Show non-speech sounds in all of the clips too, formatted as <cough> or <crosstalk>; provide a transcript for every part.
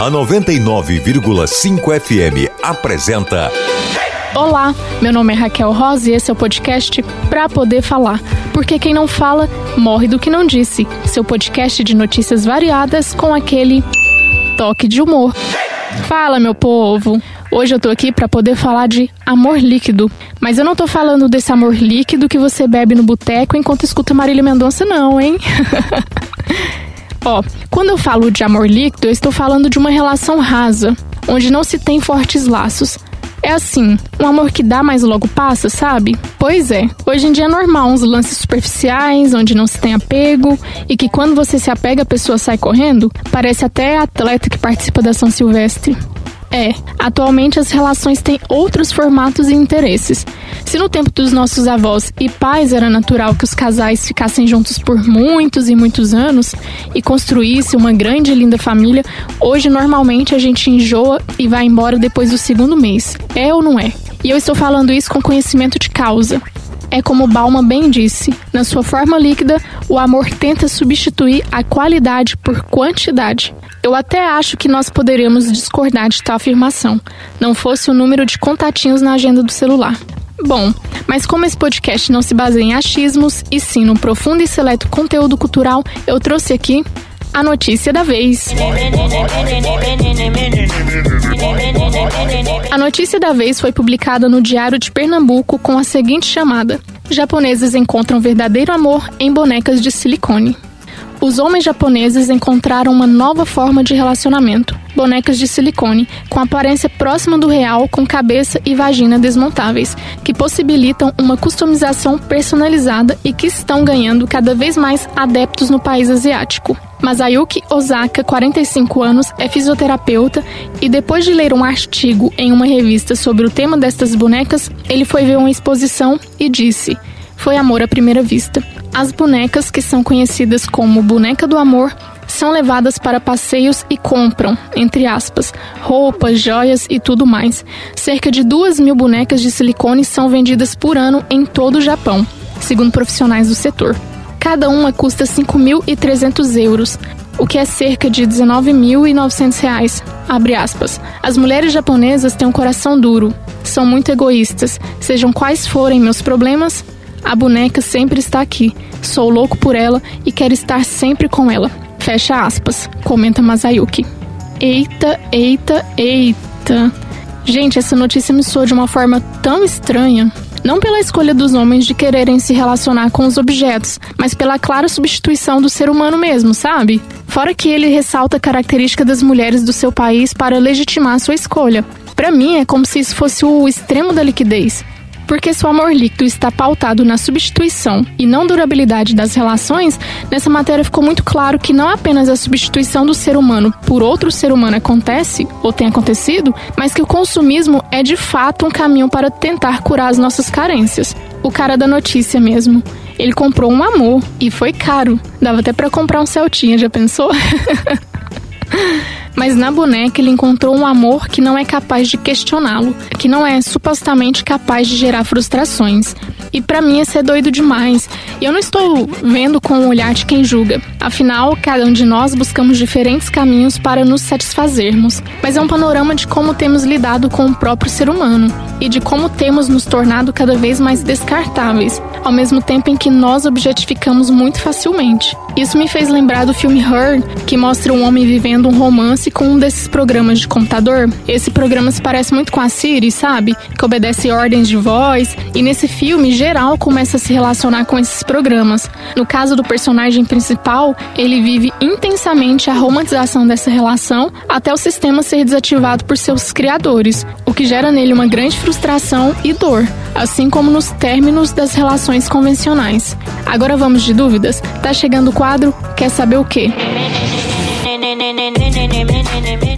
A 99,5 FM apresenta. Olá, meu nome é Raquel Rosa e esse é o podcast Pra Poder Falar. Porque quem não fala, morre do que não disse. Seu podcast de notícias variadas com aquele toque de humor. Fala, meu povo! Hoje eu tô aqui para poder falar de amor líquido. Mas eu não tô falando desse amor líquido que você bebe no boteco enquanto escuta Marília Mendonça, não, hein? <laughs> Ó, quando eu falo de amor líquido, eu estou falando de uma relação rasa, onde não se tem fortes laços. É assim, um amor que dá, mas logo passa, sabe? Pois é, hoje em dia é normal uns lances superficiais, onde não se tem apego, e que quando você se apega a pessoa sai correndo, parece até atleta que participa da São Silvestre. É, atualmente as relações têm outros formatos e interesses. Se no tempo dos nossos avós e pais era natural que os casais ficassem juntos por muitos e muitos anos e construíssem uma grande e linda família, hoje normalmente a gente enjoa e vai embora depois do segundo mês. É ou não é? E eu estou falando isso com conhecimento de causa. É como Balma bem disse: na sua forma líquida, o amor tenta substituir a qualidade por quantidade. Eu até acho que nós poderíamos discordar de tal afirmação, não fosse o número de contatinhos na agenda do celular. Bom, mas como esse podcast não se baseia em achismos e sim no profundo e seleto conteúdo cultural, eu trouxe aqui a notícia da vez. A notícia da vez foi publicada no Diário de Pernambuco com a seguinte chamada: Japoneses encontram verdadeiro amor em bonecas de silicone os homens japoneses encontraram uma nova forma de relacionamento: bonecas de silicone, com aparência próxima do real, com cabeça e vagina desmontáveis, que possibilitam uma customização personalizada e que estão ganhando cada vez mais adeptos no país asiático. Masayuki Osaka, 45 anos, é fisioterapeuta e depois de ler um artigo em uma revista sobre o tema destas bonecas, ele foi ver uma exposição e disse: "Foi amor à primeira vista. As bonecas, que são conhecidas como boneca do amor, são levadas para passeios e compram, entre aspas, roupas, joias e tudo mais. Cerca de duas mil bonecas de silicone são vendidas por ano em todo o Japão, segundo profissionais do setor. Cada uma custa 5.300 euros, o que é cerca de 19.900 reais. Abre aspas. As mulheres japonesas têm um coração duro, são muito egoístas. Sejam quais forem meus problemas, a boneca sempre está aqui. Sou louco por ela e quero estar sempre com ela. Fecha aspas, comenta Masayuki. Eita, eita, eita. Gente, essa notícia me soa de uma forma tão estranha. Não pela escolha dos homens de quererem se relacionar com os objetos, mas pela clara substituição do ser humano mesmo, sabe? Fora que ele ressalta a característica das mulheres do seu país para legitimar sua escolha. Para mim, é como se isso fosse o extremo da liquidez. Porque se o amor líquido está pautado na substituição e não durabilidade das relações, nessa matéria ficou muito claro que não apenas a substituição do ser humano por outro ser humano acontece ou tem acontecido, mas que o consumismo é de fato um caminho para tentar curar as nossas carências. O cara da notícia mesmo. Ele comprou um amor e foi caro. Dava até para comprar um Celtinha, já pensou? <laughs> Mas na boneca ele encontrou um amor que não é capaz de questioná-lo, que não é supostamente capaz de gerar frustrações. E para mim isso é doido demais. E eu não estou vendo com o olhar de quem julga. Afinal, cada um de nós buscamos diferentes caminhos para nos satisfazermos. Mas é um panorama de como temos lidado com o próprio ser humano e de como temos nos tornado cada vez mais descartáveis, ao mesmo tempo em que nós objetificamos muito facilmente. Isso me fez lembrar do filme Her, que mostra um homem vivendo um romance com um desses programas de computador. Esse programa se parece muito com a Siri, sabe? Que obedece ordens de voz. E nesse filme, geral começa a se relacionar com esses programas. No caso do personagem principal, ele vive intensamente a romantização dessa relação até o sistema ser desativado por seus criadores, o que gera nele uma grande frustração e dor, assim como nos términos das relações convencionais. Agora vamos de dúvidas? Tá chegando o quadro Quer saber o quê?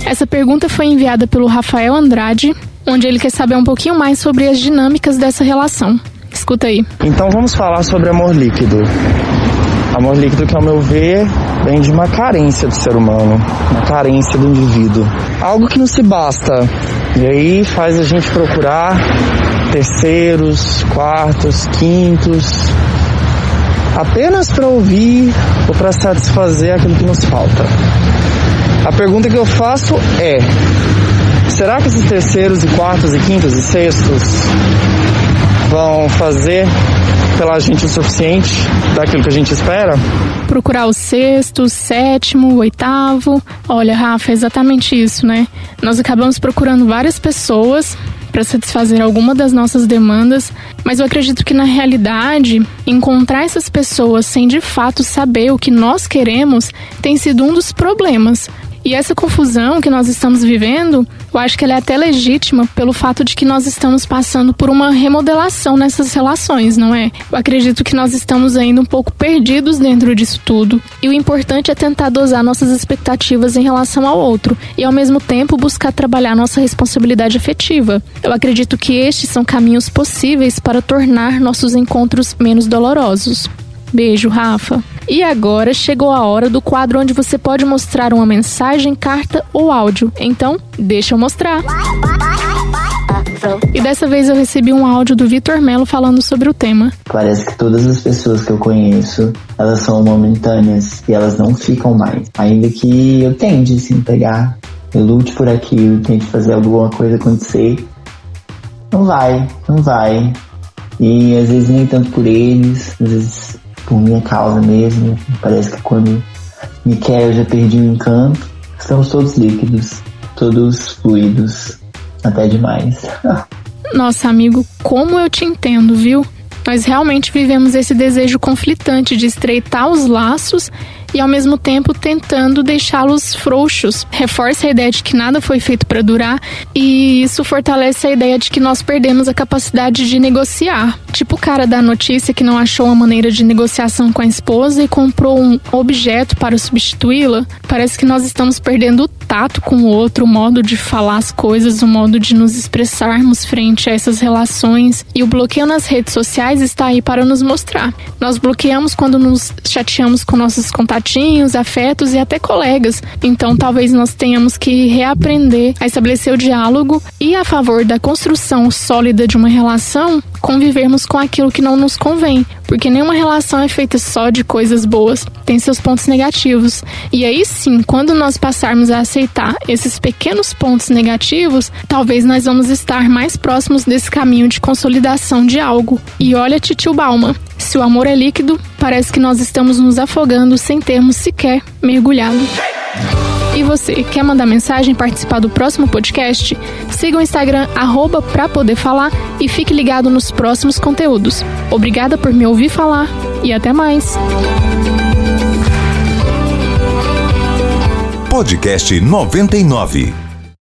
Essa pergunta foi enviada pelo Rafael Andrade, onde ele quer saber um pouquinho mais sobre as dinâmicas dessa relação. Escuta aí. Então vamos falar sobre amor líquido. Amor líquido que, ao meu ver, vem de uma carência do ser humano, uma carência do indivíduo. Algo que não se basta. E aí faz a gente procurar terceiros, quartos, quintos, apenas para ouvir ou para satisfazer aquilo que nos falta. A pergunta que eu faço é: será que esses terceiros e quartos e quintos e sextos vão fazer pela gente o suficiente daquilo que a gente espera? Procurar o sexto, o sétimo, o oitavo. Olha, Rafa, é exatamente isso, né? Nós acabamos procurando várias pessoas para satisfazer alguma das nossas demandas, mas eu acredito que na realidade, encontrar essas pessoas sem de fato saber o que nós queremos tem sido um dos problemas. E essa confusão que nós estamos vivendo, eu acho que ela é até legítima pelo fato de que nós estamos passando por uma remodelação nessas relações, não é? Eu acredito que nós estamos ainda um pouco perdidos dentro disso tudo. E o importante é tentar dosar nossas expectativas em relação ao outro e ao mesmo tempo buscar trabalhar nossa responsabilidade afetiva. Eu acredito que estes são caminhos possíveis para tornar nossos encontros menos dolorosos. Beijo, Rafa. E agora chegou a hora do quadro onde você pode mostrar uma mensagem, carta ou áudio. Então, deixa eu mostrar. E dessa vez eu recebi um áudio do Vitor Melo falando sobre o tema. Parece que todas as pessoas que eu conheço, elas são momentâneas e elas não ficam mais. Ainda que eu tente, assim, pegar, eu lute por aquilo, tente fazer alguma coisa acontecer. Não vai, não vai. E às vezes nem tanto por eles, às vezes por minha causa mesmo. Parece que quando me quer eu já perdi o encanto. Estamos todos líquidos, todos fluidos, até demais. <laughs> Nossa, amigo, como eu te entendo, viu? Nós realmente vivemos esse desejo conflitante de estreitar os laços e ao mesmo tempo tentando deixá-los frouxos. Reforça a ideia de que nada foi feito para durar e isso fortalece a ideia de que nós perdemos a capacidade de negociar. Tipo o cara da notícia que não achou uma maneira de negociação com a esposa e comprou um objeto para substituí-la. Parece que nós estamos perdendo o tato com o outro, o modo de falar as coisas, o modo de nos expressarmos frente a essas relações. E o bloqueio nas redes sociais está aí para nos mostrar. Nós bloqueamos quando nos chateamos com nossos contatos contatinhos, afetos e até colegas. Então, talvez nós tenhamos que reaprender a estabelecer o diálogo e, a favor da construção sólida de uma relação, convivermos com aquilo que não nos convém, porque nenhuma relação é feita só de coisas boas, tem seus pontos negativos. E aí sim, quando nós passarmos a aceitar esses pequenos pontos negativos, talvez nós vamos estar mais próximos desse caminho de consolidação de algo. E olha, Titio Balma, se o amor é líquido, parece que nós estamos nos afogando sem termos sequer mergulhado. E você, quer mandar mensagem participar do próximo podcast? Siga o Instagram, arroba pra poder falar e fique ligado nos próximos conteúdos. Obrigada por me ouvir falar e até mais. Podcast 99.